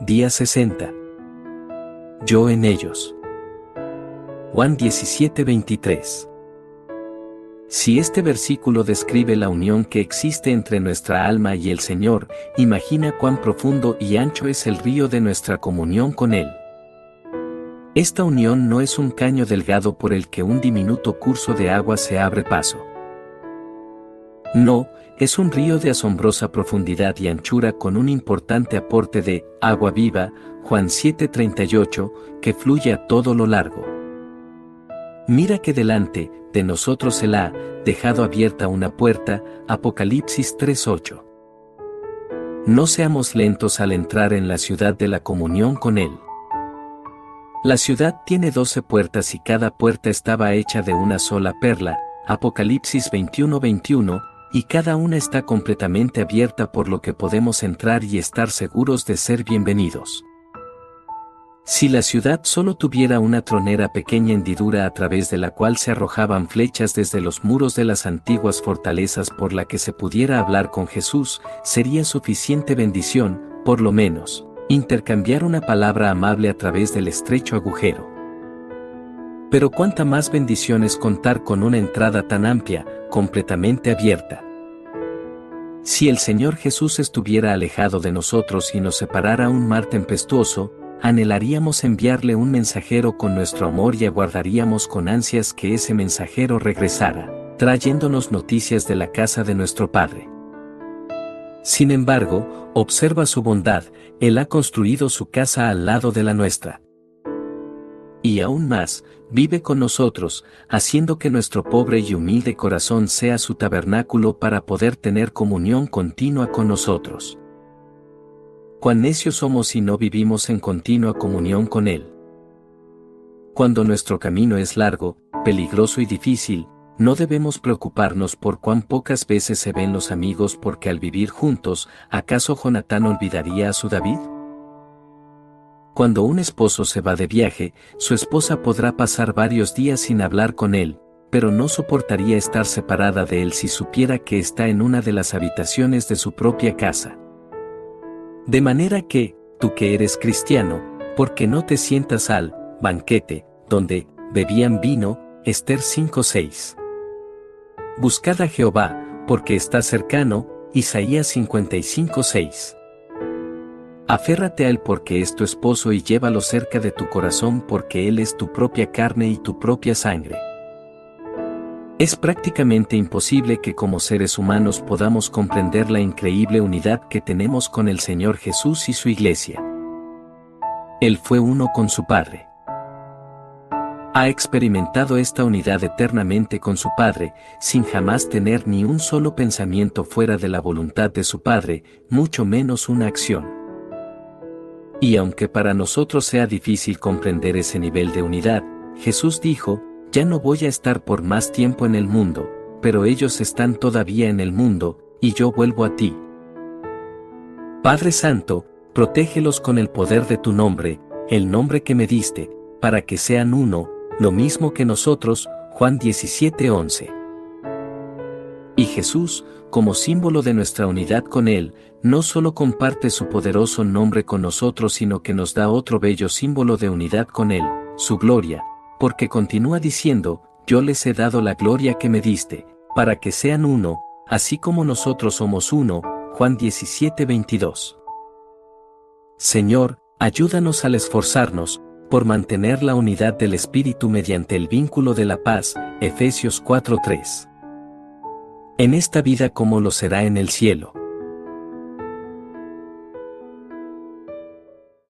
Día 60. Yo en ellos. Juan 17:23. Si este versículo describe la unión que existe entre nuestra alma y el Señor, imagina cuán profundo y ancho es el río de nuestra comunión con Él. Esta unión no es un caño delgado por el que un diminuto curso de agua se abre paso. No, es un río de asombrosa profundidad y anchura con un importante aporte de agua viva, Juan 7:38, que fluye a todo lo largo. Mira que delante de nosotros la ha dejado abierta una puerta, Apocalipsis 3:8. No seamos lentos al entrar en la ciudad de la comunión con Él. La ciudad tiene doce puertas y cada puerta estaba hecha de una sola perla, Apocalipsis 21:21, y cada una está completamente abierta por lo que podemos entrar y estar seguros de ser bienvenidos. Si la ciudad solo tuviera una tronera pequeña hendidura a través de la cual se arrojaban flechas desde los muros de las antiguas fortalezas por la que se pudiera hablar con Jesús, sería suficiente bendición, por lo menos, intercambiar una palabra amable a través del estrecho agujero. Pero cuánta más bendición es contar con una entrada tan amplia, completamente abierta. Si el Señor Jesús estuviera alejado de nosotros y nos separara un mar tempestuoso, anhelaríamos enviarle un mensajero con nuestro amor y aguardaríamos con ansias que ese mensajero regresara, trayéndonos noticias de la casa de nuestro Padre. Sin embargo, observa su bondad, Él ha construido su casa al lado de la nuestra y aún más, vive con nosotros, haciendo que nuestro pobre y humilde corazón sea su tabernáculo para poder tener comunión continua con nosotros. Cuán necios somos si no vivimos en continua comunión con Él. Cuando nuestro camino es largo, peligroso y difícil, no debemos preocuparnos por cuán pocas veces se ven los amigos porque al vivir juntos, ¿acaso Jonatán olvidaría a su David? Cuando un esposo se va de viaje, su esposa podrá pasar varios días sin hablar con él, pero no soportaría estar separada de él si supiera que está en una de las habitaciones de su propia casa. De manera que, tú que eres cristiano, porque no te sientas al banquete, donde bebían vino, Esther 5:6. Buscad a Jehová, porque está cercano, Isaías 55:6. Aférrate a él porque es tu esposo y llévalo cerca de tu corazón porque él es tu propia carne y tu propia sangre. Es prácticamente imposible que como seres humanos podamos comprender la increíble unidad que tenemos con el Señor Jesús y su iglesia. Él fue uno con su Padre. Ha experimentado esta unidad eternamente con su Padre, sin jamás tener ni un solo pensamiento fuera de la voluntad de su Padre, mucho menos una acción. Y aunque para nosotros sea difícil comprender ese nivel de unidad, Jesús dijo, ya no voy a estar por más tiempo en el mundo, pero ellos están todavía en el mundo, y yo vuelvo a ti. Padre Santo, protégelos con el poder de tu nombre, el nombre que me diste, para que sean uno, lo mismo que nosotros, Juan 17:11. Y Jesús, como símbolo de nuestra unidad con Él, no solo comparte su poderoso nombre con nosotros, sino que nos da otro bello símbolo de unidad con Él, su gloria, porque continúa diciendo, yo les he dado la gloria que me diste, para que sean uno, así como nosotros somos uno, Juan 17:22. Señor, ayúdanos al esforzarnos, por mantener la unidad del Espíritu mediante el vínculo de la paz, Efesios 4:3. En esta vida como lo será en el cielo.